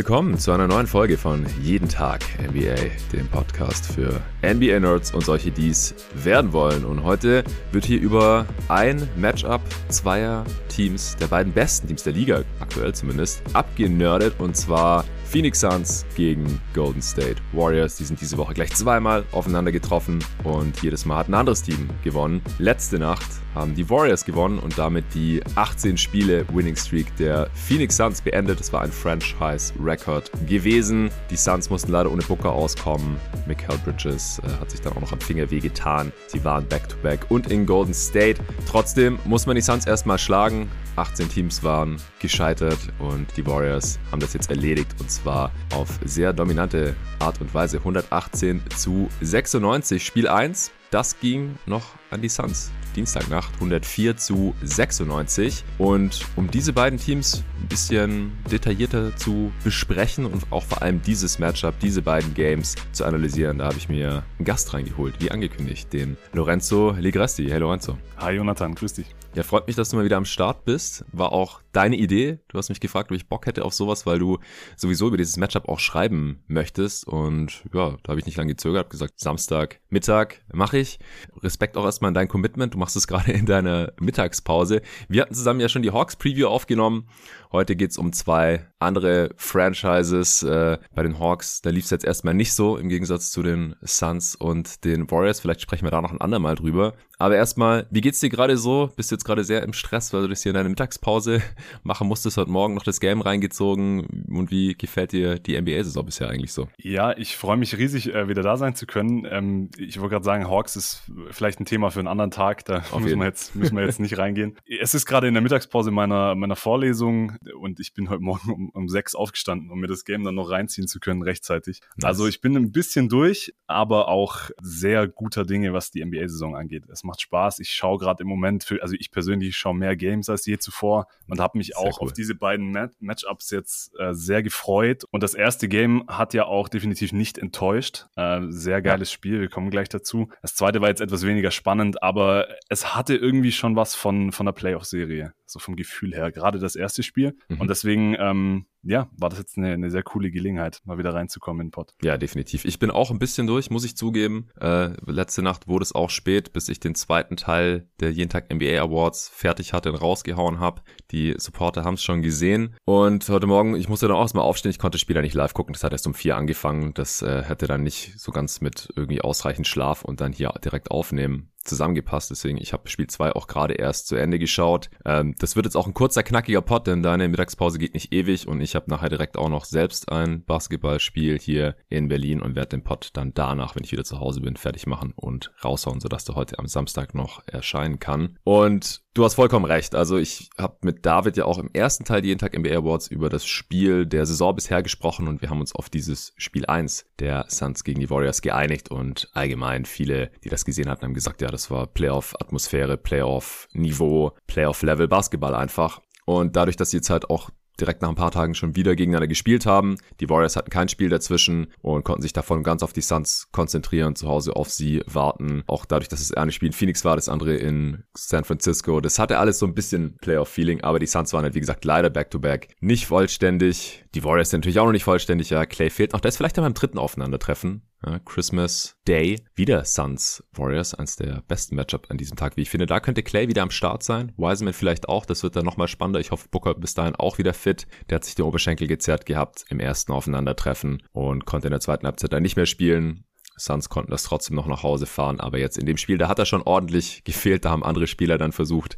Willkommen zu einer neuen Folge von Jeden Tag NBA, dem Podcast für NBA-Nerds und solche, die es werden wollen. Und heute wird hier über ein Matchup zweier Teams, der beiden besten Teams der Liga, aktuell zumindest, abgenördet. Und zwar Phoenix Suns gegen Golden State Warriors. Die sind diese Woche gleich zweimal aufeinander getroffen und jedes Mal hat ein anderes Team gewonnen. Letzte Nacht haben die Warriors gewonnen und damit die 18 Spiele Winning Streak der Phoenix Suns beendet. Das war ein Franchise-Record gewesen. Die Suns mussten leider ohne Booker auskommen. Mikael Bridges äh, hat sich dann auch noch am Finger wehgetan. Sie waren back-to-back -back und in Golden State. Trotzdem muss man die Suns erstmal schlagen. 18 Teams waren gescheitert und die Warriors haben das jetzt erledigt und zwar auf sehr dominante Art und Weise. 118 zu 96. Spiel 1, das ging noch an die Suns. Dienstagnacht 104 zu 96. Und um diese beiden Teams ein bisschen detaillierter zu besprechen und auch vor allem dieses Matchup, diese beiden Games zu analysieren, da habe ich mir einen Gast reingeholt, wie angekündigt, den Lorenzo Ligresti. Hey Lorenzo. Hi Jonathan, grüß dich. Ja, freut mich, dass du mal wieder am Start bist. War auch deine Idee. Du hast mich gefragt, ob ich Bock hätte auf sowas, weil du sowieso über dieses Matchup auch schreiben möchtest. Und ja, da habe ich nicht lange gezögert, habe gesagt, Samstag, Mittag mache ich. Respekt auch erstmal an dein Commitment. Du machst es gerade in deiner Mittagspause. Wir hatten zusammen ja schon die Hawks Preview aufgenommen. Heute geht's um zwei andere Franchises. Äh, bei den Hawks, da lief's jetzt erstmal nicht so, im Gegensatz zu den Suns und den Warriors. Vielleicht sprechen wir da noch ein andermal drüber. Aber erstmal, wie geht's dir gerade so? Bist du jetzt gerade sehr im Stress, weil du das hier in deiner Mittagspause machen musstest, heute Morgen noch das Game reingezogen? Und wie gefällt dir die NBA-Saison bisher eigentlich so? Ja, ich freue mich riesig, äh, wieder da sein zu können. Ähm, ich wollte gerade sagen, Hawks ist vielleicht ein Thema für einen anderen Tag. Da müssen wir, jetzt, müssen wir jetzt nicht reingehen. Es ist gerade in der Mittagspause meiner, meiner Vorlesung und ich bin heute Morgen um, um sechs aufgestanden, um mir das Game dann noch reinziehen zu können rechtzeitig. Nice. Also ich bin ein bisschen durch, aber auch sehr guter Dinge, was die NBA-Saison angeht. Es macht Spaß. Ich schaue gerade im Moment, für, also ich persönlich schaue mehr Games als je zuvor und habe mich sehr auch cool. auf diese beiden Mat Matchups jetzt äh, sehr gefreut. Und das erste Game hat ja auch definitiv nicht enttäuscht. Äh, sehr geiles ja. Spiel, wir kommen gleich dazu. Das zweite war jetzt etwas weniger spannend, aber es hatte irgendwie schon was von, von der Playoff-Serie, so vom Gefühl her. Gerade das erste Spiel. Mhm. Und deswegen ähm, ja, war das jetzt eine, eine sehr coole Gelegenheit, mal wieder reinzukommen in den Pod. Ja, definitiv. Ich bin auch ein bisschen durch, muss ich zugeben. Äh, letzte Nacht wurde es auch spät, bis ich den zweiten Teil der Jeden Tag NBA Awards fertig hatte und rausgehauen habe. Die Supporter haben es schon gesehen. Und heute Morgen, ich musste dann auch erstmal aufstehen, ich konnte das Spiel ja nicht live gucken. Das hat erst um vier angefangen. Das äh, hätte dann nicht so ganz mit irgendwie ausreichend Schlaf und dann hier direkt aufnehmen zusammengepasst. Deswegen, ich habe Spiel 2 auch gerade erst zu Ende geschaut. Ähm, das wird jetzt auch ein kurzer, knackiger Pod, denn deine Mittagspause geht nicht ewig und ich habe nachher direkt auch noch selbst ein Basketballspiel hier in Berlin und werde den Pod dann danach, wenn ich wieder zu Hause bin, fertig machen und raushauen, sodass der heute am Samstag noch erscheinen kann. Und Du hast vollkommen recht. Also ich habe mit David ja auch im ersten Teil jeden Tag NBA Awards über das Spiel der Saison bisher gesprochen und wir haben uns auf dieses Spiel 1 der Suns gegen die Warriors geeinigt und allgemein viele, die das gesehen hatten, haben gesagt, ja, das war Playoff-Atmosphäre, Playoff-Niveau, Playoff-Level Basketball einfach. Und dadurch, dass sie jetzt halt auch direkt nach ein paar Tagen schon wieder gegeneinander gespielt haben. Die Warriors hatten kein Spiel dazwischen und konnten sich davon ganz auf die Suns konzentrieren, zu Hause auf sie warten. Auch dadurch, dass das eine Spiel in Phoenix war, das andere in San Francisco. Das hatte alles so ein bisschen Playoff-Feeling, aber die Suns waren halt, wie gesagt, leider back-to-back. -back. Nicht vollständig. Die Warriors sind natürlich auch noch nicht vollständig. Ja, Clay fehlt noch. Der ist vielleicht dann beim dritten Aufeinandertreffen. Christmas Day. Wieder Suns Warriors, eins der besten Matchup an diesem Tag, wie ich finde. Da könnte Clay wieder am Start sein. Wiseman vielleicht auch. Das wird dann nochmal spannender. Ich hoffe, Booker bis dahin auch wieder fit. Der hat sich den Oberschenkel gezerrt gehabt im ersten Aufeinandertreffen und konnte in der zweiten Halbzeit dann nicht mehr spielen. Suns konnten das trotzdem noch nach Hause fahren, aber jetzt in dem Spiel, da hat er schon ordentlich gefehlt. Da haben andere Spieler dann versucht,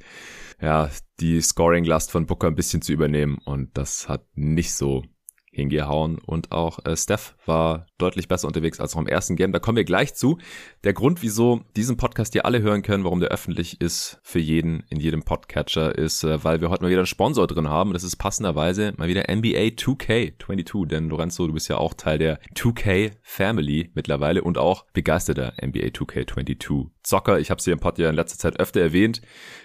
ja, die Scoring-Last von Booker ein bisschen zu übernehmen und das hat nicht so hingehauen und auch äh, Steph war deutlich besser unterwegs als noch im ersten Game. Da kommen wir gleich zu. Der Grund, wieso diesen Podcast hier alle hören können, warum der öffentlich ist für jeden in jedem Podcatcher, ist, äh, weil wir heute mal wieder einen Sponsor drin haben. Das ist passenderweise mal wieder NBA 2K22. Denn Lorenzo, du bist ja auch Teil der 2K Family mittlerweile und auch begeisterter NBA 2K22 Zocker. Ich habe es hier im Pod ja in letzter Zeit öfter erwähnt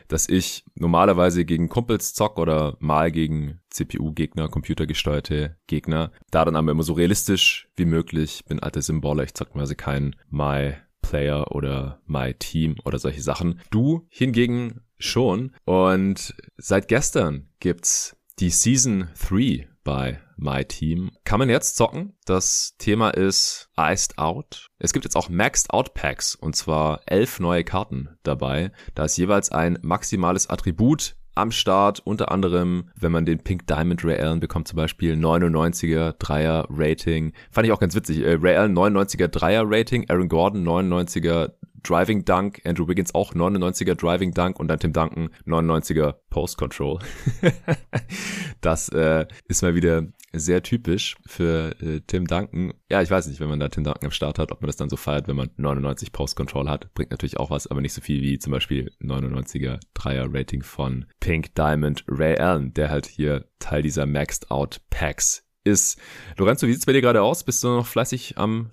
dass ich normalerweise gegen Kumpels zock oder mal gegen CPU-Gegner, computergesteuerte Gegner. Da dann aber immer so realistisch wie möglich. Bin alter Symboler, ich zock quasi kein My Player oder My Team oder solche Sachen. Du hingegen schon. Und seit gestern gibt's die Season 3 bei My Team. Kann man jetzt zocken? Das Thema ist Iced Out. Es gibt jetzt auch Maxed Out Packs und zwar elf neue Karten dabei. Da ist jeweils ein maximales Attribut am Start. Unter anderem, wenn man den Pink Diamond Ray Allen bekommt, zum Beispiel 99er Dreier Rating. Fand ich auch ganz witzig. Äh, Ray Allen 99er Dreier Rating, Aaron Gordon 99er Driving Dunk, Andrew Wiggins auch 99er Driving Dunk und dann Tim Duncan 99er Post Control. das äh, ist mal wieder sehr typisch für äh, Tim Duncan. Ja, ich weiß nicht, wenn man da Tim Duncan am Start hat, ob man das dann so feiert, wenn man 99 Post Control hat. Bringt natürlich auch was, aber nicht so viel wie zum Beispiel 99er Dreier Rating von Pink Diamond Ray Allen, der halt hier Teil dieser Maxed Out Packs ist. Lorenzo, wie sieht's bei dir gerade aus? Bist du noch fleißig am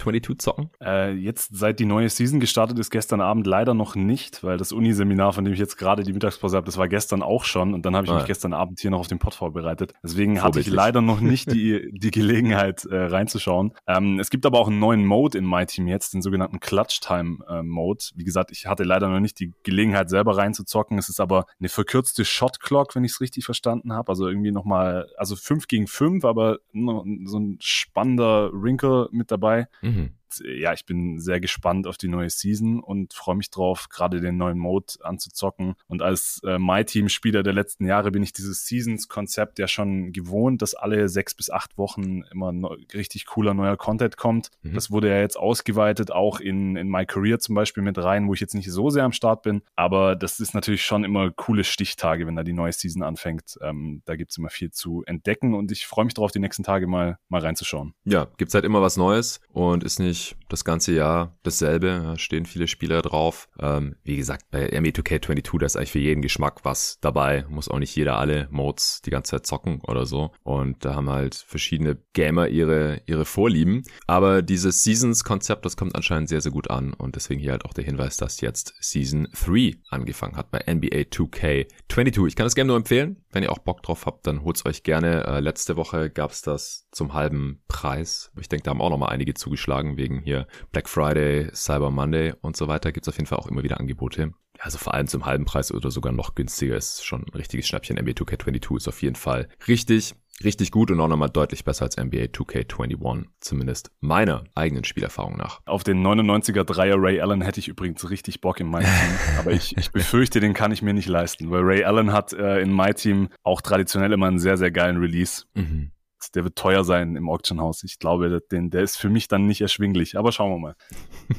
2K22 zocken? Äh, jetzt, seit die neue Season gestartet ist, gestern Abend leider noch nicht, weil das Uniseminar, von dem ich jetzt gerade die Mittagspause habe, das war gestern auch schon und dann habe ich ah, mich gestern Abend hier noch auf den Pod vorbereitet. Deswegen hatte ich leider noch nicht die, die Gelegenheit äh, reinzuschauen. Ähm, es gibt aber auch einen neuen Mode in My Team jetzt, den sogenannten Clutch Time äh, Mode. Wie gesagt, ich hatte leider noch nicht die Gelegenheit selber reinzuzocken. Es ist aber eine verkürzte Shot Clock, wenn ich es richtig verstanden habe. Also irgendwie nochmal, also 5 gegen 5 fünf, aber so ein spannender Wrinkle mit dabei. Mhm Mm-hmm. Ja, ich bin sehr gespannt auf die neue Season und freue mich drauf, gerade den neuen Mode anzuzocken. Und als äh, My-Team-Spieler der letzten Jahre bin ich dieses Seasons-Konzept ja schon gewohnt, dass alle sechs bis acht Wochen immer no richtig cooler neuer Content kommt. Mhm. Das wurde ja jetzt ausgeweitet, auch in, in My Career zum Beispiel mit rein, wo ich jetzt nicht so sehr am Start bin. Aber das ist natürlich schon immer coole Stichtage, wenn da die neue Season anfängt. Ähm, da gibt's immer viel zu entdecken und ich freue mich darauf, die nächsten Tage mal, mal reinzuschauen. Ja, gibt's halt immer was Neues und ist nicht eigentlich das ganze Jahr dasselbe. Da stehen viele Spieler drauf. Ähm, wie gesagt, bei ME2K22, da ist eigentlich für jeden Geschmack was dabei. Muss auch nicht jeder alle Modes die ganze Zeit zocken oder so. Und da haben halt verschiedene Gamer ihre, ihre Vorlieben. Aber dieses Seasons-Konzept, das kommt anscheinend sehr, sehr gut an. Und deswegen hier halt auch der Hinweis, dass jetzt Season 3 angefangen hat bei NBA 2K22. Ich kann das gerne nur empfehlen. Wenn ihr auch Bock drauf habt, dann holt's euch gerne. Äh, letzte Woche gab's das zum halben Preis. Ich denke, da haben auch noch mal einige zugeschlagen wegen hier Black Friday, Cyber Monday und so weiter. Gibt's auf jeden Fall auch immer wieder Angebote. Also vor allem zum halben Preis oder sogar noch günstiger ist schon ein richtiges Schnäppchen. NBA 2K22 ist auf jeden Fall richtig richtig gut und auch nochmal deutlich besser als NBA 2K21, zumindest meiner eigenen Spielerfahrung nach. Auf den 99er Dreier Ray Allen hätte ich übrigens richtig Bock in meinem Team, aber ich, ich befürchte, den kann ich mir nicht leisten, weil Ray Allen hat äh, in my Team auch traditionell immer einen sehr, sehr geilen Release. Mhm. Der wird teuer sein im Auctionhaus. Ich glaube, den, der ist für mich dann nicht erschwinglich, aber schauen wir mal.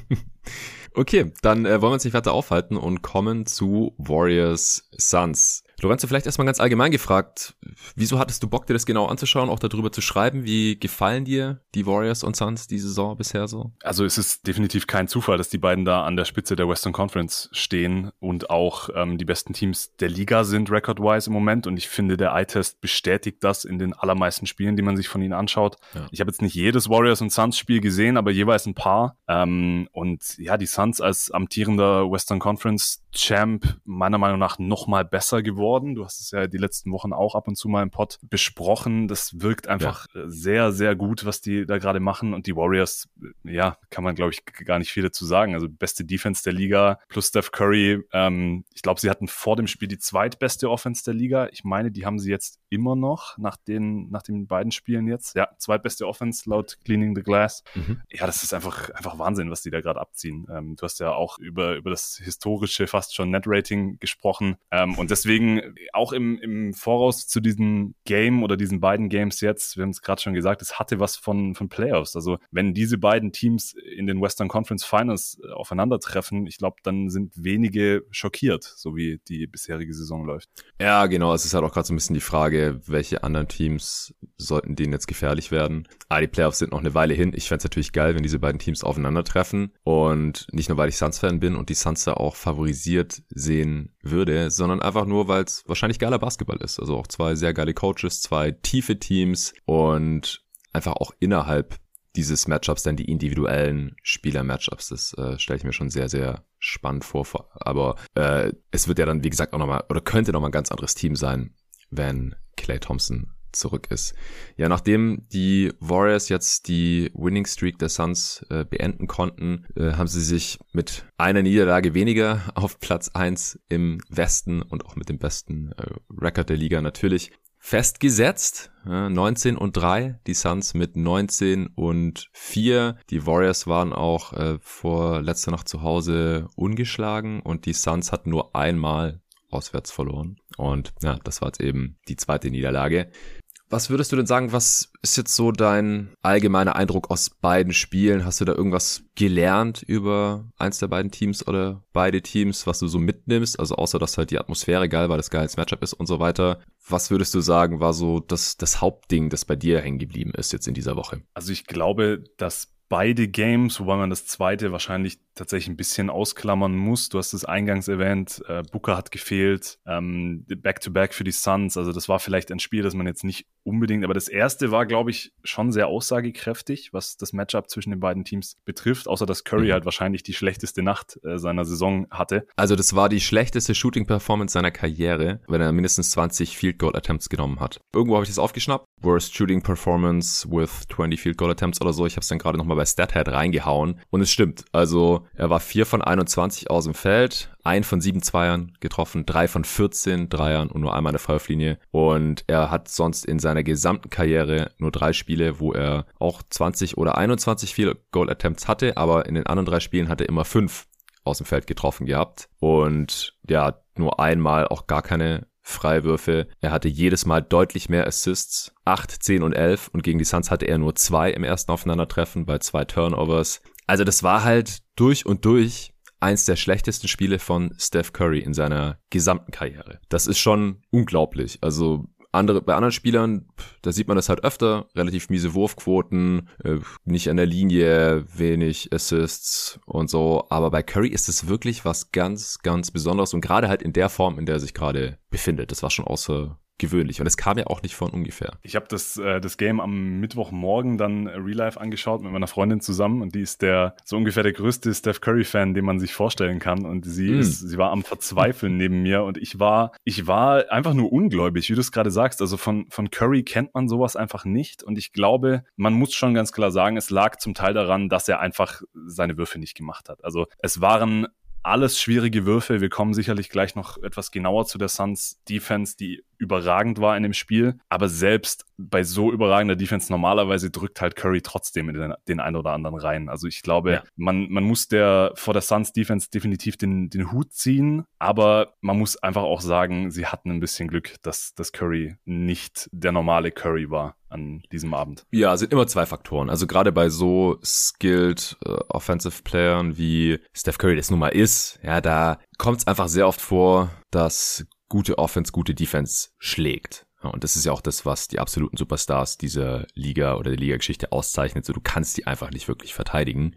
okay, dann äh, wollen wir uns nicht weiter aufhalten und kommen zu Warriors Suns. Lorenzo, vielleicht erstmal ganz allgemein gefragt, wieso hattest du Bock, dir das genau anzuschauen, auch darüber zu schreiben? Wie gefallen dir die Warriors und Suns die Saison bisher so? Also es ist definitiv kein Zufall, dass die beiden da an der Spitze der Western Conference stehen und auch ähm, die besten Teams der Liga sind record-wise im Moment. Und ich finde, der Eye-Test bestätigt das in den allermeisten Spielen, die man sich von ihnen anschaut. Ja. Ich habe jetzt nicht jedes Warriors und Suns Spiel gesehen, aber jeweils ein paar. Ähm, und ja, die Suns als amtierender Western Conference Champ meiner Meinung nach noch mal besser geworden. Du hast es ja die letzten Wochen auch ab und zu mal im Pod besprochen. Das wirkt einfach ja. sehr, sehr gut, was die da gerade machen. Und die Warriors, ja, kann man, glaube ich, gar nicht viel dazu sagen. Also beste Defense der Liga plus Steph Curry. Ähm, ich glaube, sie hatten vor dem Spiel die zweitbeste Offense der Liga. Ich meine, die haben sie jetzt immer noch nach den, nach den beiden Spielen jetzt. Ja, zweitbeste Offense laut Cleaning the Glass. Mhm. Ja, das ist einfach, einfach Wahnsinn, was die da gerade abziehen. Ähm, du hast ja auch über, über das historische, fast schon Net-Rating gesprochen. Ähm, und deswegen auch im, im Voraus zu diesem Game oder diesen beiden Games jetzt, wir haben es gerade schon gesagt, es hatte was von, von Playoffs. Also wenn diese beiden Teams in den Western Conference Finals äh, aufeinandertreffen, ich glaube, dann sind wenige schockiert, so wie die bisherige Saison läuft. Ja, genau. Es ist halt auch gerade so ein bisschen die Frage, welche anderen Teams sollten denen jetzt gefährlich werden. Ah, die Playoffs sind noch eine Weile hin. Ich fände es natürlich geil, wenn diese beiden Teams aufeinandertreffen. Und nicht nur, weil ich Suns-Fan bin und die Suns da auch organisiert sehen würde, sondern einfach nur, weil es wahrscheinlich geiler Basketball ist. Also auch zwei sehr geile Coaches, zwei tiefe Teams und einfach auch innerhalb dieses Matchups dann die individuellen Spieler-Matchups. Das äh, stelle ich mir schon sehr, sehr spannend vor. Aber äh, es wird ja dann, wie gesagt, auch nochmal, oder könnte nochmal ein ganz anderes Team sein, wenn Clay Thompson zurück ist. Ja, nachdem die Warriors jetzt die Winning Streak der Suns äh, beenden konnten, äh, haben sie sich mit einer Niederlage weniger auf Platz eins im Westen und auch mit dem besten äh, Record der Liga natürlich festgesetzt. 19 und 3, die Suns mit 19 und 4. Die Warriors waren auch äh, vor letzter Nacht zu Hause ungeschlagen und die Suns hatten nur einmal auswärts verloren. Und ja, das war jetzt eben die zweite Niederlage. Was würdest du denn sagen, was ist jetzt so dein allgemeiner Eindruck aus beiden Spielen? Hast du da irgendwas gelernt über eins der beiden Teams oder beide Teams, was du so mitnimmst? Also außer, dass halt die Atmosphäre geil war, das geiles Matchup ist und so weiter. Was würdest du sagen, war so das, das Hauptding, das bei dir hängen geblieben ist jetzt in dieser Woche? Also ich glaube, dass beide Games, wobei man das zweite wahrscheinlich tatsächlich ein bisschen ausklammern muss. Du hast es eingangs erwähnt, äh, Booker hat gefehlt, ähm, Back-to-Back -back für die Suns. Also das war vielleicht ein Spiel, das man jetzt nicht unbedingt, aber das erste war, glaube ich, schon sehr aussagekräftig, was das Matchup zwischen den beiden Teams betrifft, außer dass Curry mhm. halt wahrscheinlich die schlechteste Nacht äh, seiner Saison hatte. Also das war die schlechteste Shooting-Performance seiner Karriere, wenn er mindestens 20 Field Goal Attempts genommen hat. Irgendwo habe ich das aufgeschnappt. Worst Shooting Performance with 20 Field Goal Attempts oder so. Ich habe es dann gerade nochmal bei StatHead reingehauen und es stimmt. Also er war 4 von 21 aus dem Feld, ein von sieben Zweiern getroffen, drei von 14 Dreiern und nur einmal eine Freiwurflinie. Und er hat sonst in seiner gesamten Karriere nur drei Spiele, wo er auch 20 oder 21 Field Goal Attempts hatte, aber in den anderen drei Spielen hat er immer fünf aus dem Feld getroffen gehabt. Und ja, nur einmal auch gar keine Freiwürfe. Er hatte jedes Mal deutlich mehr Assists. 8, 10 und 11. Und gegen die Suns hatte er nur zwei im ersten Aufeinandertreffen bei zwei Turnovers. Also das war halt durch und durch eins der schlechtesten Spiele von Steph Curry in seiner gesamten Karriere. Das ist schon unglaublich. Also andere, bei anderen Spielern, da sieht man das halt öfter, relativ miese Wurfquoten, äh, nicht an der Linie, wenig Assists und so. Aber bei Curry ist es wirklich was ganz, ganz Besonderes und gerade halt in der Form, in der er sich gerade befindet. Das war schon außer, gewöhnlich. Und es kam ja auch nicht von ungefähr. Ich habe das, äh, das Game am Mittwochmorgen dann Real Life angeschaut mit meiner Freundin zusammen und die ist der so ungefähr der größte Steph Curry-Fan, den man sich vorstellen kann. Und sie mm. ist, sie war am Verzweifeln neben mir und ich war, ich war einfach nur ungläubig, wie du es gerade sagst. Also von, von Curry kennt man sowas einfach nicht. Und ich glaube, man muss schon ganz klar sagen, es lag zum Teil daran, dass er einfach seine Würfe nicht gemacht hat. Also es waren alles schwierige Würfe. Wir kommen sicherlich gleich noch etwas genauer zu der Suns Defense, die überragend war in dem Spiel. Aber selbst bei so überragender Defense normalerweise drückt halt Curry trotzdem in den, den einen oder anderen rein. Also ich glaube, ja. man, man muss der vor der Suns Defense definitiv den, den Hut ziehen. Aber man muss einfach auch sagen, sie hatten ein bisschen Glück, dass, dass Curry nicht der normale Curry war an diesem Abend. Ja, sind immer zwei Faktoren. Also gerade bei so skilled uh, Offensive Playern wie Steph Curry das nun mal ist, ja, da kommt es einfach sehr oft vor, dass gute Offense gute Defense schlägt. Und das ist ja auch das, was die absoluten Superstars dieser Liga oder der Liga-Geschichte auszeichnet. So, du kannst die einfach nicht wirklich verteidigen.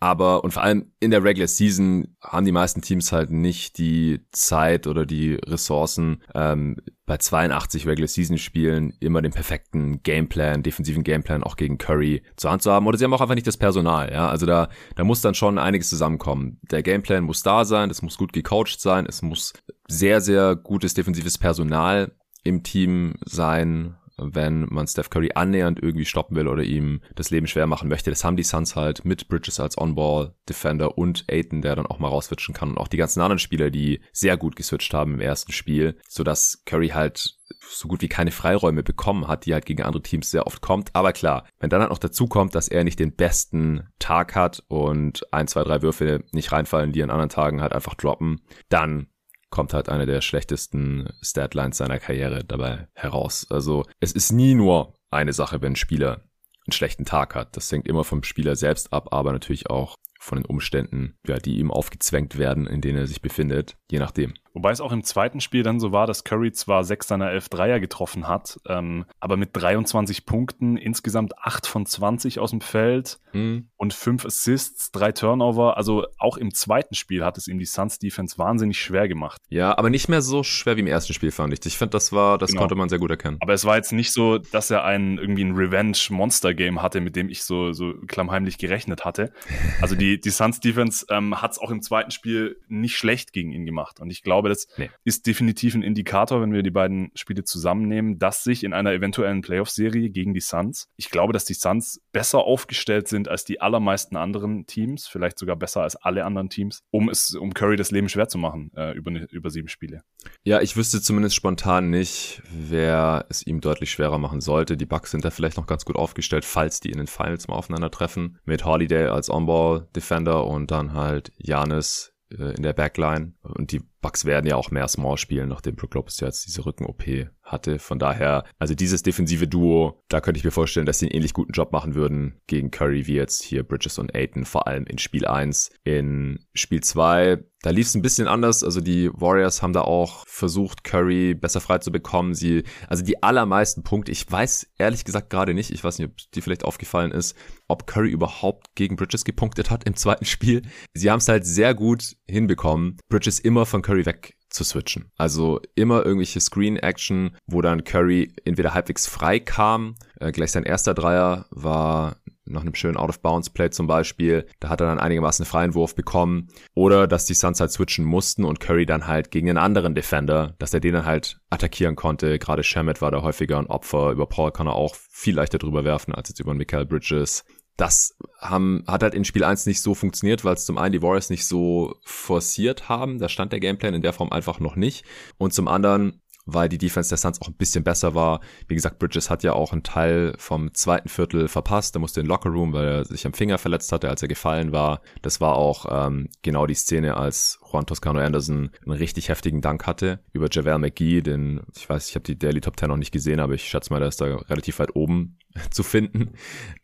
Aber und vor allem in der Regular Season haben die meisten Teams halt nicht die Zeit oder die Ressourcen, ähm, bei 82 Regular Season Spielen immer den perfekten Gameplan, defensiven Gameplan auch gegen Curry zur Hand zu haben. Oder sie haben auch einfach nicht das Personal. Ja, also da da muss dann schon einiges zusammenkommen. Der Gameplan muss da sein, es muss gut gecoacht sein, es muss sehr sehr gutes defensives Personal im Team sein wenn man Steph Curry annähernd irgendwie stoppen will oder ihm das Leben schwer machen möchte. Das haben die Suns halt mit Bridges als On-Ball-Defender und Aiton, der dann auch mal rauswitchen kann und auch die ganzen anderen Spieler, die sehr gut geswitcht haben im ersten Spiel, sodass Curry halt so gut wie keine Freiräume bekommen hat, die halt gegen andere Teams sehr oft kommt. Aber klar, wenn dann halt noch dazu kommt, dass er nicht den besten Tag hat und ein, zwei, drei Würfe nicht reinfallen, die an anderen Tagen halt einfach droppen, dann kommt halt eine der schlechtesten Statlines seiner Karriere dabei heraus. Also es ist nie nur eine Sache, wenn ein Spieler einen schlechten Tag hat. Das hängt immer vom Spieler selbst ab, aber natürlich auch von den Umständen, ja, die ihm aufgezwängt werden, in denen er sich befindet, je nachdem. Wobei es auch im zweiten Spiel dann so war, dass Curry zwar sechs seiner elf Dreier getroffen hat, ähm, aber mit 23 Punkten, insgesamt acht von 20 aus dem Feld mhm. und fünf Assists, drei Turnover. Also auch im zweiten Spiel hat es ihm die Suns Defense wahnsinnig schwer gemacht. Ja, aber nicht mehr so schwer wie im ersten Spiel, fand ich. Ich finde, das war, das genau. konnte man sehr gut erkennen. Aber es war jetzt nicht so, dass er ein irgendwie ein Revenge-Monster-Game hatte, mit dem ich so, so klammheimlich gerechnet hatte. Also die, die Suns Defense ähm, hat es auch im zweiten Spiel nicht schlecht gegen ihn gemacht gemacht. Und ich glaube, das nee. ist definitiv ein Indikator, wenn wir die beiden Spiele zusammennehmen, dass sich in einer eventuellen Playoff-Serie gegen die Suns, ich glaube, dass die Suns besser aufgestellt sind als die allermeisten anderen Teams, vielleicht sogar besser als alle anderen Teams, um es, um Curry das Leben schwer zu machen äh, über, über sieben Spiele. Ja, ich wüsste zumindest spontan nicht, wer es ihm deutlich schwerer machen sollte. Die Bucks sind da vielleicht noch ganz gut aufgestellt, falls die in den Finals mal aufeinandertreffen. Mit Holiday als On-Ball-Defender und dann halt Janis in der Backline. Und die Bucks werden ja auch mehr Small spielen, nachdem Brook Lopez jetzt diese Rücken-OP hatte. Von daher, also dieses defensive Duo, da könnte ich mir vorstellen, dass sie einen ähnlich guten Job machen würden gegen Curry wie jetzt hier Bridges und Aiton, vor allem in Spiel 1. In Spiel 2, da lief es ein bisschen anders. Also die Warriors haben da auch versucht, Curry besser frei zu bekommen. Sie, also die allermeisten Punkte, ich weiß ehrlich gesagt gerade nicht, ich weiß nicht, ob dir vielleicht aufgefallen ist, ob Curry überhaupt gegen Bridges gepunktet hat im zweiten Spiel. Sie haben es halt sehr gut hinbekommen, Bridges immer von Curry weg zu switchen. Also immer irgendwelche Screen-Action, wo dann Curry entweder halbwegs frei kam, äh, gleich sein erster Dreier war nach einem schönen Out-of-Bounds-Play zum Beispiel, da hat er dann einigermaßen einen freien Wurf bekommen. Oder dass die Suns halt switchen mussten und Curry dann halt gegen einen anderen Defender, dass er den dann halt attackieren konnte. Gerade Shamet war da häufiger ein Opfer. Über Paul kann er auch viel leichter drüber werfen als jetzt über Michael Bridges das haben, hat halt in Spiel 1 nicht so funktioniert, weil es zum einen die Warriors nicht so forciert haben. Da stand der Gameplan in der Form einfach noch nicht. Und zum anderen weil die Defense der Suns auch ein bisschen besser war. Wie gesagt, Bridges hat ja auch einen Teil vom zweiten Viertel verpasst. Er musste in den Locker Room, weil er sich am Finger verletzt hatte, als er gefallen war. Das war auch ähm, genau die Szene, als Juan Toscano Anderson einen richtig heftigen Dank hatte über Javel McGee, den, ich weiß, ich habe die Daily Top 10 noch nicht gesehen, aber ich schätze mal, der ist da relativ weit oben zu finden.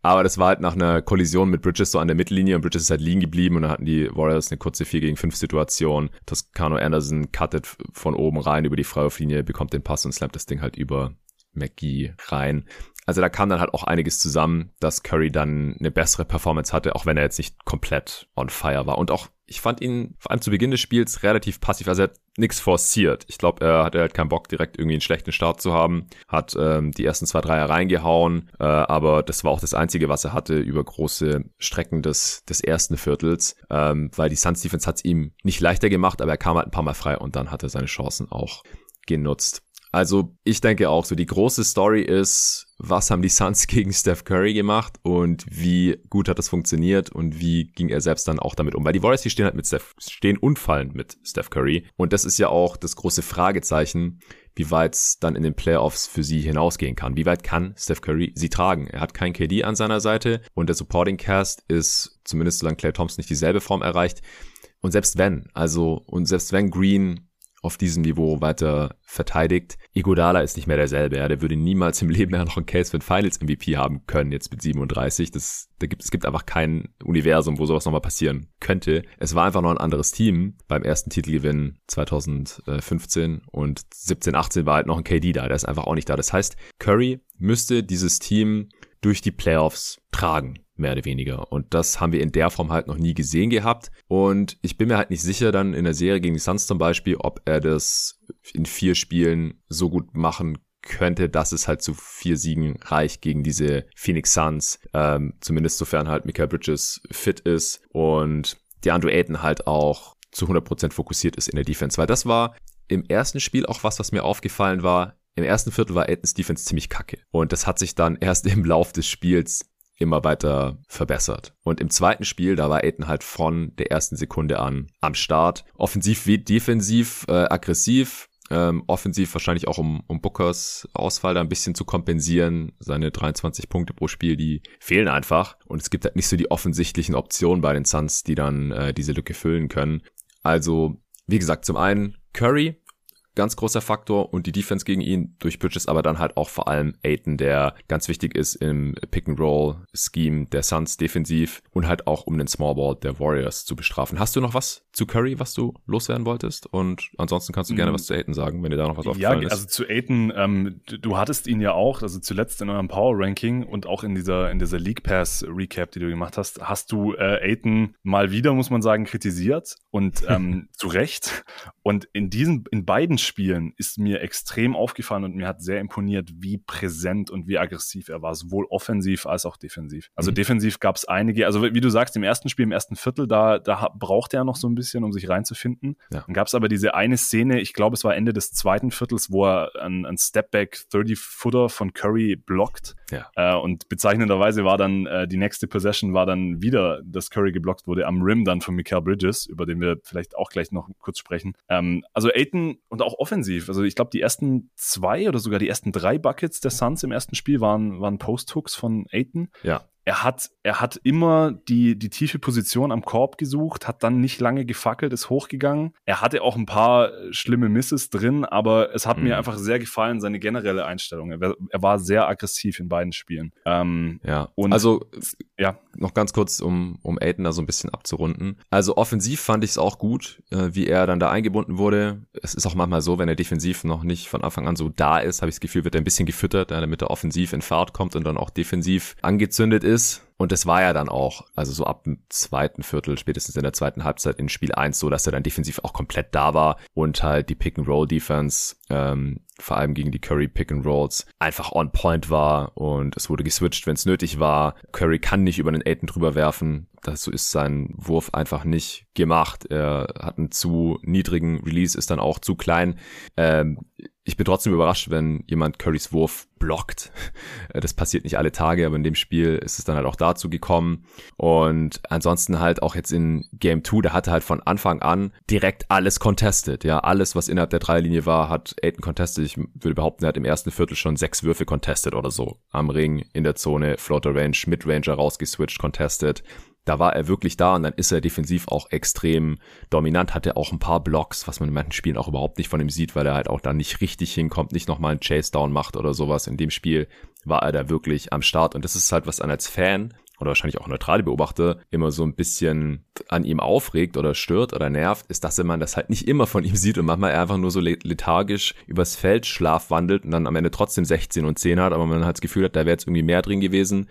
Aber das war halt nach einer Kollision mit Bridges so an der Mittellinie und Bridges ist halt liegen geblieben und dann hatten die Warriors eine kurze 4 gegen 5 Situation. Toscano Anderson cuttet von oben rein über die Freiwurflinie, bekommt den Pass und slammt das Ding halt über McGee rein. Also da kam dann halt auch einiges zusammen, dass Curry dann eine bessere Performance hatte, auch wenn er jetzt nicht komplett on fire war. Und auch, ich fand ihn vor allem zu Beginn des Spiels relativ passiv. Also er hat nichts forciert. Ich glaube, er hatte halt keinen Bock, direkt irgendwie einen schlechten Start zu haben. Hat ähm, die ersten zwei Dreier reingehauen, äh, aber das war auch das Einzige, was er hatte über große Strecken des, des ersten Viertels, ähm, weil die Suns Defense hat es ihm nicht leichter gemacht, aber er kam halt ein paar Mal frei und dann hat er seine Chancen auch genutzt. Also ich denke auch so, die große Story ist, was haben die Suns gegen Steph Curry gemacht und wie gut hat das funktioniert und wie ging er selbst dann auch damit um. Weil die Warriors, die stehen halt mit Steph, stehen und fallen mit Steph Curry. Und das ist ja auch das große Fragezeichen, wie weit es dann in den Playoffs für sie hinausgehen kann. Wie weit kann Steph Curry sie tragen? Er hat kein KD an seiner Seite und der Supporting Cast ist, zumindest solange Clay Thompson nicht dieselbe Form erreicht. Und selbst wenn, also, und selbst wenn Green auf diesem Niveau weiter verteidigt. Igodala ist nicht mehr derselbe. Ja. Der würde niemals im Leben mehr noch einen Case für ein Finals MVP haben können, jetzt mit 37. Das, da gibt, es gibt einfach kein Universum, wo sowas nochmal passieren könnte. Es war einfach noch ein anderes Team beim ersten Titelgewinn 2015 und 17, 18 war halt noch ein KD da. Der ist einfach auch nicht da. Das heißt, Curry müsste dieses Team durch die Playoffs tragen mehr oder weniger. Und das haben wir in der Form halt noch nie gesehen gehabt. Und ich bin mir halt nicht sicher dann in der Serie gegen die Suns zum Beispiel, ob er das in vier Spielen so gut machen könnte, dass es halt zu vier Siegen reicht gegen diese Phoenix Suns. Ähm, zumindest sofern halt Michael Bridges fit ist und der Andrew Ayton halt auch zu 100% fokussiert ist in der Defense. Weil das war im ersten Spiel auch was, was mir aufgefallen war. Im ersten Viertel war Aitons Defense ziemlich kacke. Und das hat sich dann erst im Lauf des Spiels immer weiter verbessert. Und im zweiten Spiel, da war Aiden halt von der ersten Sekunde an am Start. Offensiv wie defensiv, äh, aggressiv. Ähm, offensiv wahrscheinlich auch um, um Bookers Ausfall da ein bisschen zu kompensieren. Seine 23 Punkte pro Spiel, die fehlen einfach. Und es gibt halt nicht so die offensichtlichen Optionen bei den Suns, die dann äh, diese Lücke füllen können. Also, wie gesagt, zum einen Curry, ganz großer Faktor und die Defense gegen ihn durch Bridges, aber dann halt auch vor allem Aiton, der ganz wichtig ist im Pick-and-Roll-Scheme der Suns defensiv und halt auch um den Smallball der Warriors zu bestrafen. Hast du noch was zu Curry, was du loswerden wolltest? Und ansonsten kannst du gerne mm. was zu Aiton sagen, wenn dir da noch was aufgefallen ja, ist. Ja, also zu Aiton, ähm, du hattest ihn ja auch, also zuletzt in eurem Power-Ranking und auch in dieser, in dieser League Pass-Recap, die du gemacht hast, hast du äh, Aiton mal wieder, muss man sagen, kritisiert und ähm, zu Recht. Und in diesen, in beiden Spielen ist mir extrem aufgefallen und mir hat sehr imponiert, wie präsent und wie aggressiv er war, sowohl offensiv als auch defensiv. Also mhm. defensiv gab es einige, also wie du sagst, im ersten Spiel, im ersten Viertel, da, da brauchte er noch so ein bisschen, um sich reinzufinden. Ja. Dann gab es aber diese eine Szene, ich glaube, es war Ende des zweiten Viertels, wo er ein, ein Stepback 30-Footer von Curry blockt. Ja. Äh, und bezeichnenderweise war dann äh, die nächste Possession war dann wieder, dass Curry geblockt wurde am Rim dann von Mikael Bridges, über den wir vielleicht auch gleich noch kurz sprechen. Ähm, also Aiton und auch offensiv. Also ich glaube, die ersten zwei oder sogar die ersten drei Buckets der Suns im ersten Spiel waren, waren Post-Hooks von Aiton. Ja er hat, er hat immer die, die tiefe Position am Korb gesucht, hat dann nicht lange gefackelt, ist hochgegangen. Er hatte auch ein paar schlimme Misses drin, aber es hat mhm. mir einfach sehr gefallen, seine generelle Einstellung. Er, er war sehr aggressiv in beiden Spielen. Ähm, ja, und also ja. noch ganz kurz, um, um Aiden da so ein bisschen abzurunden. Also offensiv fand ich es auch gut, äh, wie er dann da eingebunden wurde. Es ist auch manchmal so, wenn er defensiv noch nicht von Anfang an so da ist, habe ich das Gefühl, wird er ein bisschen gefüttert, damit er offensiv in Fahrt kommt und dann auch defensiv angezündet ist ist. Und das war ja dann auch, also so ab dem zweiten Viertel, spätestens in der zweiten Halbzeit in Spiel 1 so, dass er dann defensiv auch komplett da war und halt die Pick-and-Roll-Defense, ähm, vor allem gegen die Curry Pick-and-Rolls, einfach on point war und es wurde geswitcht, wenn es nötig war. Curry kann nicht über den Aiden drüber werfen. So ist sein Wurf einfach nicht gemacht. Er hat einen zu niedrigen Release, ist dann auch zu klein. Ähm, ich bin trotzdem überrascht, wenn jemand Currys Wurf blockt. Das passiert nicht alle Tage, aber in dem Spiel ist es dann halt auch dazu gekommen. Und ansonsten halt auch jetzt in Game 2, da hatte halt von Anfang an direkt alles contested. Ja, alles, was innerhalb der Dreilinie war, hat Aiden contested. Ich würde behaupten, er hat im ersten Viertel schon sechs Würfe contested oder so. Am Ring, in der Zone, Floater Range, Midranger rausgeswitcht, contested da war er wirklich da und dann ist er defensiv auch extrem dominant, hatte auch ein paar Blocks, was man in manchen Spielen auch überhaupt nicht von ihm sieht, weil er halt auch da nicht richtig hinkommt, nicht nochmal einen Chase Down macht oder sowas. In dem Spiel war er da wirklich am Start und das ist halt was an als Fan oder wahrscheinlich auch neutrale Beobachter immer so ein bisschen an ihm aufregt oder stört oder nervt, ist, dass man das halt nicht immer von ihm sieht und manchmal einfach nur so lethargisch übers Feld schlafwandelt und dann am Ende trotzdem 16 und 10 hat, aber man halt das Gefühl hat, da wäre jetzt irgendwie mehr drin gewesen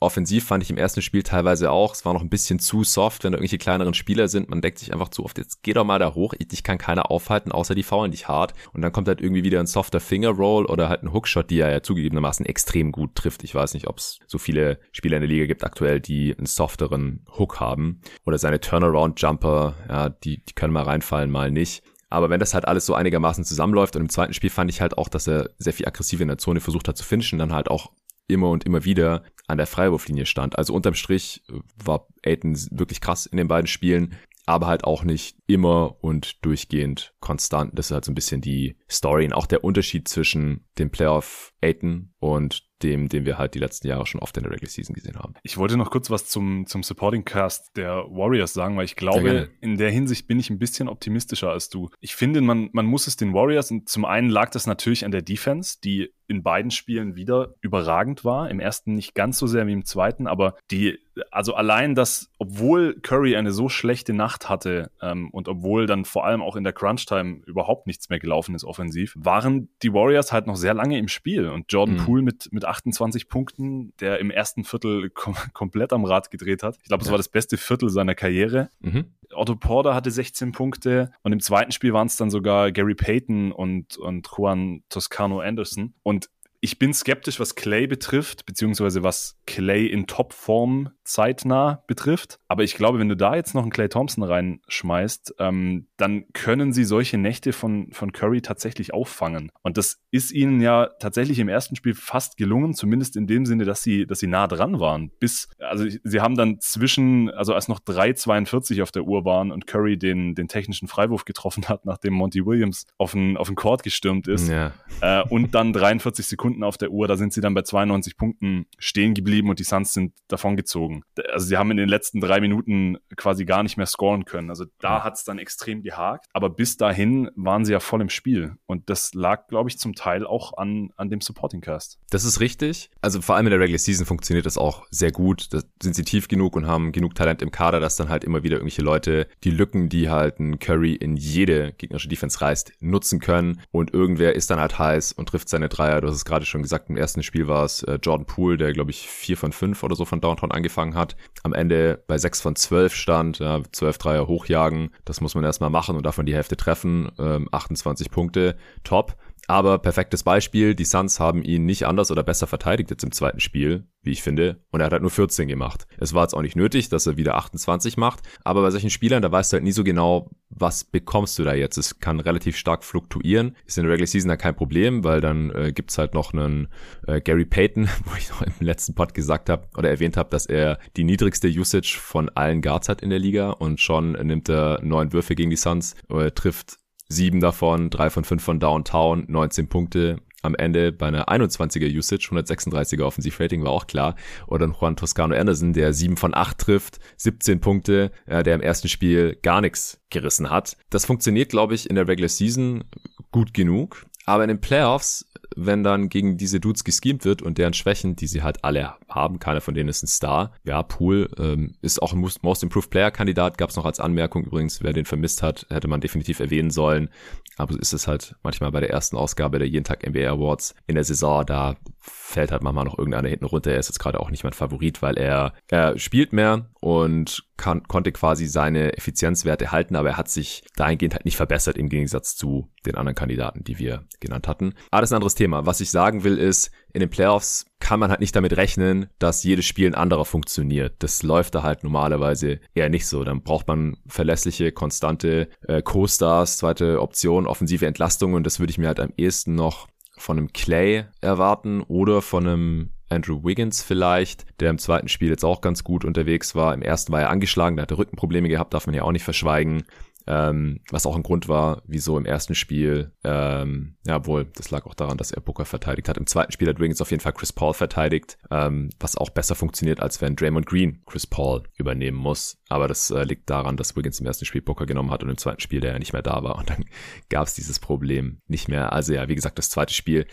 offensiv fand ich im ersten Spiel teilweise auch. Es war noch ein bisschen zu soft, wenn da irgendwelche kleineren Spieler sind. Man deckt sich einfach zu oft, jetzt geh doch mal da hoch. Ich kann keiner aufhalten, außer die faulen dich hart. Und dann kommt halt irgendwie wieder ein softer Finger Roll oder halt ein Hookshot, die er ja zugegebenermaßen extrem gut trifft. Ich weiß nicht, ob es so viele Spieler in der Liga gibt aktuell, die einen softeren Hook haben. Oder seine Turnaround Jumper, ja, die, die können mal reinfallen, mal nicht. Aber wenn das halt alles so einigermaßen zusammenläuft und im zweiten Spiel fand ich halt auch, dass er sehr viel aggressiv in der Zone versucht hat zu finishen, dann halt auch immer und immer wieder an der Freiwurflinie stand. Also unterm Strich war Aiton wirklich krass in den beiden Spielen, aber halt auch nicht immer und durchgehend konstant. Das ist halt so ein bisschen die Story und auch der Unterschied zwischen dem Playoff Aiton und dem, den wir halt die letzten Jahre schon oft in der Regular Season gesehen haben. Ich wollte noch kurz was zum, zum Supporting Cast der Warriors sagen, weil ich glaube, in der Hinsicht bin ich ein bisschen optimistischer als du. Ich finde, man, man muss es den Warriors, und zum einen lag das natürlich an der Defense, die in beiden Spielen wieder überragend war. Im ersten nicht ganz so sehr wie im zweiten, aber die, also allein das, obwohl Curry eine so schlechte Nacht hatte ähm, und obwohl dann vor allem auch in der Crunch-Time überhaupt nichts mehr gelaufen ist offensiv, waren die Warriors halt noch sehr lange im Spiel und Jordan mhm. Poole mit, mit 28 Punkten, der im ersten Viertel kom komplett am Rad gedreht hat. Ich glaube, es ja. war das beste Viertel seiner Karriere. Mhm. Otto Porter hatte 16 Punkte und im zweiten Spiel waren es dann sogar Gary Payton und, und Juan Toscano Anderson. Und ich bin skeptisch, was Clay betrifft, beziehungsweise was Clay in Topform zeitnah betrifft. Aber ich glaube, wenn du da jetzt noch einen Clay Thompson reinschmeißt, ähm, dann können sie solche Nächte von, von Curry tatsächlich auffangen. Und das ist ihnen ja tatsächlich im ersten Spiel fast gelungen, zumindest in dem Sinne, dass sie, dass sie nah dran waren. Bis, also sie haben dann zwischen, also als noch 3,42 auf der Uhr waren und Curry den, den technischen Freiwurf getroffen hat, nachdem Monty Williams auf den, auf den Court gestürmt ist, ja. äh, und dann 43 Sekunden auf der Uhr, da sind sie dann bei 92 Punkten stehen geblieben und die Suns sind davongezogen. Also sie haben in den letzten drei Minuten quasi gar nicht mehr scoren können. Also da hat es dann extrem gehakt. Aber bis dahin waren sie ja voll im Spiel. Und das lag, glaube ich, zum Teil auch an, an dem Supporting Cast. Das ist richtig. Also vor allem in der Regular Season funktioniert das auch sehr gut. Da sind sie tief genug und haben genug Talent im Kader, dass dann halt immer wieder irgendwelche Leute die Lücken, die halt ein Curry in jede gegnerische Defense reißt, nutzen können. Und irgendwer ist dann halt heiß und trifft seine Dreier. Du hast es gerade gerade schon gesagt, im ersten Spiel war es äh, Jordan Poole, der, glaube ich, vier von fünf oder so von Downtown angefangen hat. Am Ende bei sechs von zwölf stand, ja, zwölf Dreier hochjagen. Das muss man erstmal machen und davon die Hälfte treffen. Ähm, 28 Punkte, top. Aber perfektes Beispiel, die Suns haben ihn nicht anders oder besser verteidigt jetzt im zweiten Spiel, wie ich finde, und er hat halt nur 14 gemacht. Es war jetzt auch nicht nötig, dass er wieder 28 macht, aber bei solchen Spielern, da weißt du halt nie so genau, was bekommst du da jetzt. Es kann relativ stark fluktuieren. Ist in der Regular Season ja kein Problem, weil dann äh, gibt's halt noch einen äh, Gary Payton, wo ich noch im letzten Pod gesagt habe oder erwähnt habe, dass er die niedrigste Usage von allen Guards hat in der Liga und schon nimmt er neun Würfe gegen die Suns, äh, trifft sieben davon, drei von fünf von Downtown, 19 Punkte. Am Ende bei einer 21er Usage, 136er Offensivrating war auch klar. Oder Juan Toscano Anderson, der sieben von acht trifft, 17 Punkte, äh, der im ersten Spiel gar nichts gerissen hat. Das funktioniert, glaube ich, in der Regular Season gut genug. Aber in den Playoffs wenn dann gegen diese Dudes geschemt wird und deren Schwächen, die sie halt alle haben, keiner von denen ist ein Star. Ja, Pool ähm, ist auch ein Most Improved Player Kandidat, gab es noch als Anmerkung übrigens, wer den vermisst hat, hätte man definitiv erwähnen sollen. Aber so ist es halt manchmal bei der ersten Ausgabe der Jeden Tag NBA Awards in der Saison, da fällt halt manchmal noch irgendeiner hinten runter. Er ist jetzt gerade auch nicht mein Favorit, weil er, er spielt mehr und kann, konnte quasi seine Effizienzwerte halten, aber er hat sich dahingehend halt nicht verbessert im Gegensatz zu den anderen Kandidaten, die wir genannt hatten. Aber das ist ein anderes Thema. Was ich sagen will ist, in den Playoffs kann man halt nicht damit rechnen, dass jedes Spiel ein anderer funktioniert. Das läuft da halt normalerweise eher nicht so. Dann braucht man verlässliche, konstante äh, Co-Stars, zweite Option, offensive Entlastung und das würde ich mir halt am ehesten noch von einem Clay erwarten oder von einem Andrew Wiggins vielleicht, der im zweiten Spiel jetzt auch ganz gut unterwegs war. Im ersten war er angeschlagen, der hatte Rückenprobleme gehabt, darf man ja auch nicht verschweigen. Ähm, was auch ein Grund war, wieso im ersten Spiel, ähm, ja wohl, das lag auch daran, dass er Booker verteidigt hat. Im zweiten Spiel hat Wiggins auf jeden Fall Chris Paul verteidigt, ähm, was auch besser funktioniert, als wenn Draymond Green Chris Paul übernehmen muss. Aber das äh, liegt daran, dass Wiggins im ersten Spiel Booker genommen hat und im zweiten Spiel der ja nicht mehr da war. Und dann gab es dieses Problem nicht mehr. Also ja, wie gesagt, das zweite Spiel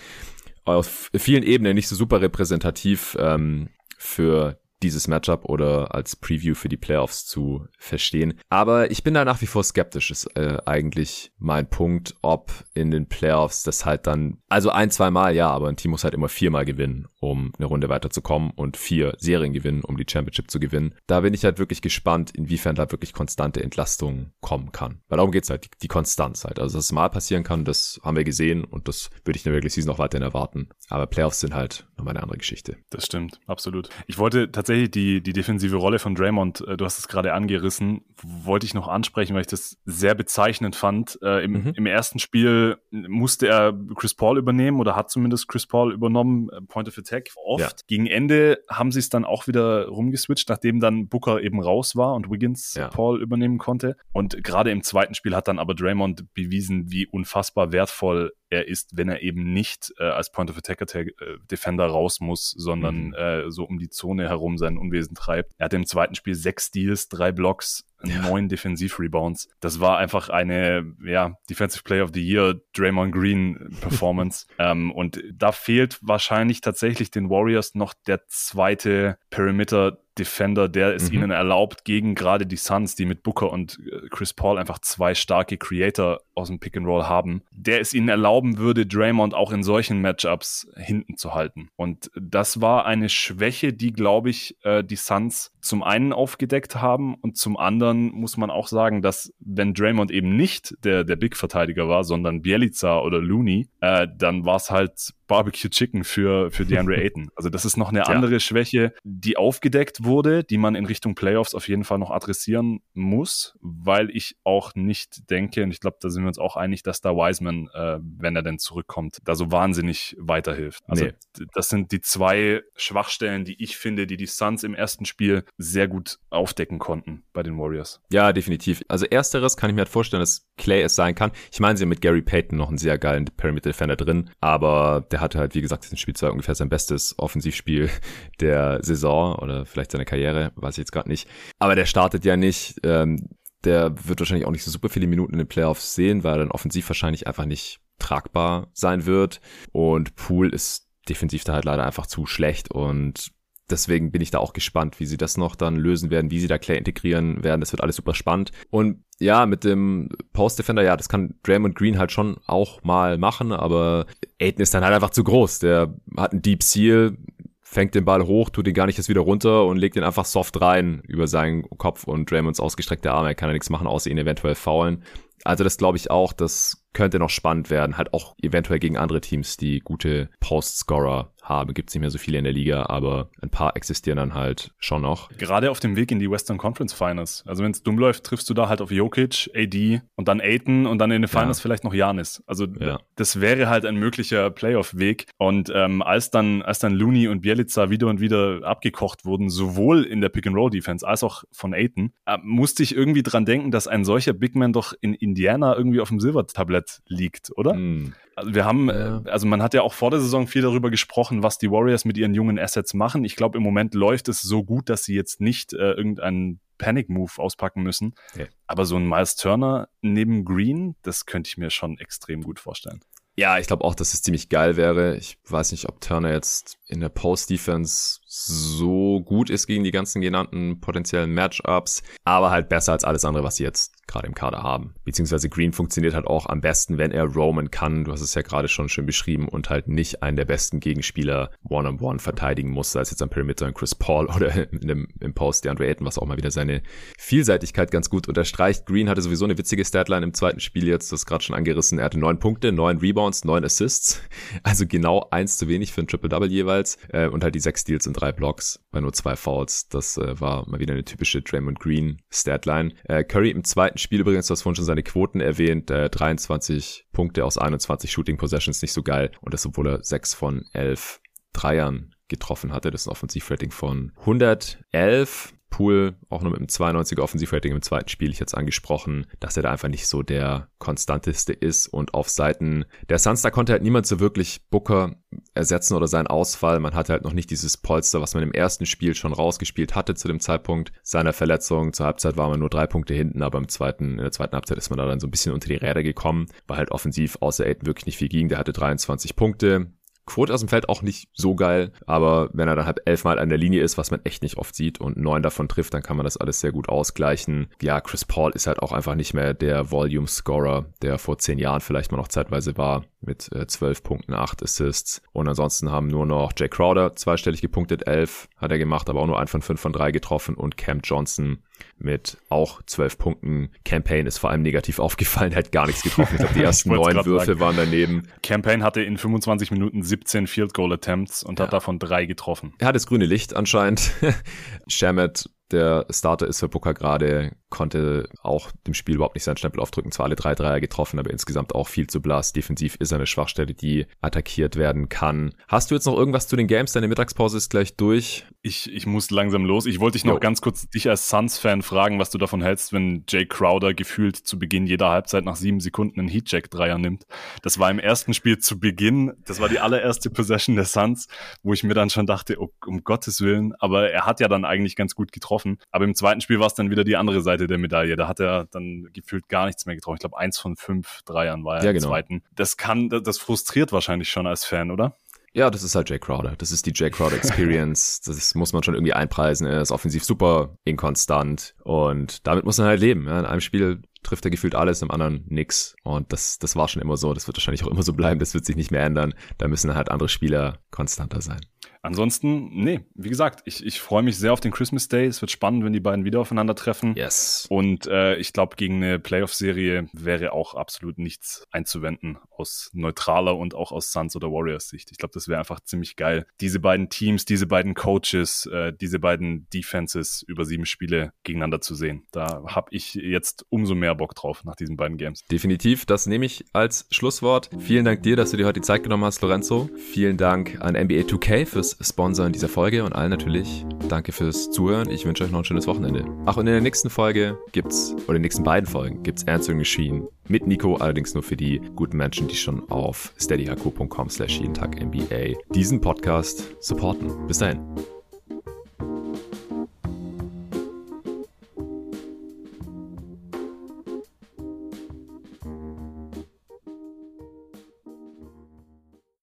auf vielen Ebenen nicht so super repräsentativ ähm, für dieses Matchup oder als Preview für die Playoffs zu verstehen. Aber ich bin da nach wie vor skeptisch, ist äh, eigentlich mein Punkt, ob in den Playoffs das halt dann, also ein, zwei Mal ja, aber ein Team muss halt immer viermal gewinnen, um eine Runde weiterzukommen und vier Serien gewinnen, um die Championship zu gewinnen. Da bin ich halt wirklich gespannt, inwiefern da wirklich konstante Entlastung kommen kann. Weil darum geht's halt, die, die Konstanz halt. Also dass es mal passieren kann, das haben wir gesehen und das würde ich in der Regular Season auch weiterhin erwarten. Aber Playoffs sind halt nochmal eine andere Geschichte. Das stimmt, absolut. Ich wollte tatsächlich tatsächlich die, die defensive Rolle von Draymond, äh, du hast es gerade angerissen, wollte ich noch ansprechen, weil ich das sehr bezeichnend fand. Äh, im, mhm. Im ersten Spiel musste er Chris Paul übernehmen oder hat zumindest Chris Paul übernommen, äh, Point of Attack oft. Ja. Gegen Ende haben sie es dann auch wieder rumgeswitcht, nachdem dann Booker eben raus war und Wiggins ja. Paul übernehmen konnte. Und gerade im zweiten Spiel hat dann aber Draymond bewiesen, wie unfassbar wertvoll er ist, wenn er eben nicht äh, als Point of Attack äh, Defender raus muss, sondern mhm. äh, so um die Zone herum sein Unwesen treibt. Er hatte im zweiten Spiel sechs Steals, drei Blocks, ja. neun Defensiv-Rebounds. Das war einfach eine, ja, Defensive Player of the Year Draymond Green Performance. ähm, und da fehlt wahrscheinlich tatsächlich den Warriors noch der zweite Perimeter Defender, der es mhm. ihnen erlaubt, gegen gerade die Suns, die mit Booker und äh, Chris Paul einfach zwei starke Creator aus dem Pick and Roll haben, der es ihnen erlauben würde, Draymond auch in solchen Matchups hinten zu halten. Und das war eine Schwäche, die, glaube ich, äh, die Suns zum einen aufgedeckt haben und zum anderen muss man auch sagen, dass wenn Draymond eben nicht der, der Big-Verteidiger war, sondern Bielica oder Looney, äh, dann war es halt Barbecue Chicken für, für DeAndre Ayton. Also das ist noch eine andere ja. Schwäche, die aufgedeckt wurde, die man in Richtung Playoffs auf jeden Fall noch adressieren muss, weil ich auch nicht denke, und ich glaube, da sind wir uns auch einig, dass da Wiseman, äh, wenn er denn zurückkommt, da so wahnsinnig weiterhilft. Also nee. das sind die zwei Schwachstellen, die ich finde, die die Suns im ersten Spiel sehr gut aufdecken konnten bei den Warriors. Ja, definitiv. Also ersteres kann ich mir halt vorstellen, dass Clay es sein kann. Ich meine, sie haben mit Gary Payton noch einen sehr geilen Perimeter Defender drin, aber der hatte halt, wie gesagt, in Spiel 2 ungefähr sein bestes Offensivspiel der Saison oder vielleicht seiner Karriere, weiß ich jetzt gerade nicht. Aber der startet ja nicht. Ähm, der wird wahrscheinlich auch nicht so super viele Minuten in den Playoffs sehen, weil er dann offensiv wahrscheinlich einfach nicht tragbar sein wird. Und Pool ist defensiv da halt leider einfach zu schlecht und deswegen bin ich da auch gespannt, wie sie das noch dann lösen werden, wie sie da Clay integrieren werden. Das wird alles super spannend. Und ja, mit dem Post Defender, ja, das kann Draymond Green halt schon auch mal machen, aber Aiden ist dann halt einfach zu groß. Der hat einen Deep Seal, fängt den Ball hoch, tut ihn gar nicht jetzt wieder runter und legt ihn einfach soft rein über seinen Kopf und Draymonds ausgestreckte Arme. Er kann ja nichts machen, außer ihn eventuell faulen. Also das glaube ich auch, das könnte noch spannend werden. Halt auch eventuell gegen andere Teams, die gute Post-Scorer haben. Gibt es nicht mehr so viele in der Liga, aber ein paar existieren dann halt schon noch. Gerade auf dem Weg in die Western Conference Finals. Also wenn es dumm läuft, triffst du da halt auf Jokic, AD und dann Aiton und dann in den Finals ja. vielleicht noch Janis. Also ja. das wäre halt ein möglicher Playoff-Weg. Und ähm, als dann als dann Looney und Bielica wieder und wieder abgekocht wurden, sowohl in der Pick-and-Roll-Defense als auch von Aiton, äh, musste ich irgendwie dran denken, dass ein solcher Big Man doch in Indiana irgendwie auf dem Silbertablett liegt, oder? Mm. Also wir haben, ja. Äh, also man hat ja auch vor der Saison viel darüber gesprochen, was die Warriors mit ihren jungen Assets machen. Ich glaube, im Moment läuft es so gut, dass sie jetzt nicht äh, irgendeinen Panic-Move auspacken müssen. Ja. Aber so ein Miles Turner neben Green, das könnte ich mir schon extrem gut vorstellen. Ja, ich glaube auch, dass es ziemlich geil wäre. Ich weiß nicht, ob Turner jetzt in der Post-Defense so gut ist gegen die ganzen genannten potenziellen Matchups, aber halt besser als alles andere, was sie jetzt gerade im Kader haben. Beziehungsweise Green funktioniert halt auch am besten, wenn er roamen kann. Du hast es ja gerade schon schön beschrieben und halt nicht einen der besten Gegenspieler one-on-one -on -one verteidigen muss, sei es jetzt am Perimeter in Chris Paul oder dem, im Post der Andre Ayton, was auch mal wieder seine Vielseitigkeit ganz gut unterstreicht. Green hatte sowieso eine witzige Statline im zweiten Spiel jetzt, das gerade schon angerissen. Er hatte neun Punkte, neun Rebounds, neun Assists. Also genau eins zu wenig für ein Triple-Double jeweils. Äh, und halt die sechs Steals und drei Blocks bei nur zwei Fouls. Das äh, war mal wieder eine typische Draymond Green Statline. Äh, Curry im zweiten Spiel übrigens, du hast vorhin schon seine Quoten erwähnt, äh, 23 Punkte aus 21 Shooting Possessions, nicht so geil. Und das, obwohl er sechs von elf Dreiern getroffen hatte. Das ist ein Offensivrating von 111. Pool auch nur mit einem 92er Offensivrating im zweiten Spiel ich jetzt angesprochen, dass er da einfach nicht so der konstanteste ist und auf Seiten der Suns, da konnte halt niemand so wirklich Booker ersetzen oder seinen Ausfall. Man hatte halt noch nicht dieses Polster, was man im ersten Spiel schon rausgespielt hatte zu dem Zeitpunkt seiner Verletzung. Zur Halbzeit war man nur drei Punkte hinten, aber im zweiten, in der zweiten Halbzeit ist man da dann so ein bisschen unter die Räder gekommen, weil halt offensiv außer Aiden wirklich nicht viel ging. Der hatte 23 Punkte, Quote aus dem Feld auch nicht so geil, aber wenn er dann halt elfmal an der Linie ist, was man echt nicht oft sieht und neun davon trifft, dann kann man das alles sehr gut ausgleichen. Ja, Chris Paul ist halt auch einfach nicht mehr der Volume-Scorer, der vor zehn Jahren vielleicht mal noch zeitweise war, mit äh, zwölf Punkten, acht Assists. Und ansonsten haben nur noch Jay Crowder zweistellig gepunktet, elf hat er gemacht, aber auch nur ein von fünf von drei getroffen und Cam Johnson mit auch zwölf Punkten. Campaign ist vor allem negativ aufgefallen, hat gar nichts getroffen. Ich glaube, die ersten neun Würfe sagen. waren daneben. Campaign hatte in 25 Minuten 17 Field Goal Attempts und ja. hat davon drei getroffen. Er hat das grüne Licht anscheinend. Shamet der Starter ist für Booker gerade, konnte auch dem Spiel überhaupt nicht seinen Stempel aufdrücken. Zwar alle drei Dreier getroffen, aber insgesamt auch viel zu blass. Defensiv ist eine Schwachstelle, die attackiert werden kann. Hast du jetzt noch irgendwas zu den Games? Deine Mittagspause ist gleich durch. Ich, ich muss langsam los. Ich wollte dich noch jo. ganz kurz dich als Suns-Fan fragen, was du davon hältst, wenn Jay Crowder gefühlt zu Beginn jeder Halbzeit nach sieben Sekunden einen Heatcheck-Dreier nimmt. Das war im ersten Spiel zu Beginn, das war die allererste Possession der Suns, wo ich mir dann schon dachte, oh, um Gottes Willen, aber er hat ja dann eigentlich ganz gut getroffen getroffen. Aber im zweiten Spiel war es dann wieder die andere Seite der Medaille. Da hat er dann gefühlt gar nichts mehr getroffen. Ich glaube, eins von fünf Dreiern war er ja, im genau. zweiten. Das kann, das frustriert wahrscheinlich schon als Fan, oder? Ja, das ist halt Jay Crowder. Das ist die Jay Crowder Experience. das muss man schon irgendwie einpreisen. Er ist offensiv super inkonstant und damit muss man halt leben. In einem Spiel trifft er gefühlt alles, im anderen nix. Und das, das war schon immer so. Das wird wahrscheinlich auch immer so bleiben. Das wird sich nicht mehr ändern. Da müssen halt andere Spieler konstanter sein. Ansonsten, nee, wie gesagt, ich, ich freue mich sehr auf den Christmas Day. Es wird spannend, wenn die beiden wieder aufeinandertreffen. Yes. Und äh, ich glaube, gegen eine Playoff-Serie wäre auch absolut nichts einzuwenden aus neutraler und auch aus Suns oder Warriors Sicht. Ich glaube, das wäre einfach ziemlich geil. Diese beiden Teams, diese beiden Coaches, äh, diese beiden Defenses über sieben Spiele gegeneinander zu sehen. Da habe ich jetzt umso mehr Bock drauf nach diesen beiden Games. Definitiv, das nehme ich als Schlusswort. Vielen Dank dir, dass du dir heute die Zeit genommen hast, Lorenzo. Vielen Dank an NBA 2K fürs Sponsor in dieser Folge und allen natürlich danke fürs Zuhören. Ich wünsche euch noch ein schönes Wochenende. Ach, und in der nächsten Folge gibt's, oder in den nächsten beiden Folgen gibt's Answering Machine mit Nico, allerdings nur für die guten Menschen, die schon auf steadyhq.com slash jeden Tag NBA diesen Podcast supporten. Bis dahin.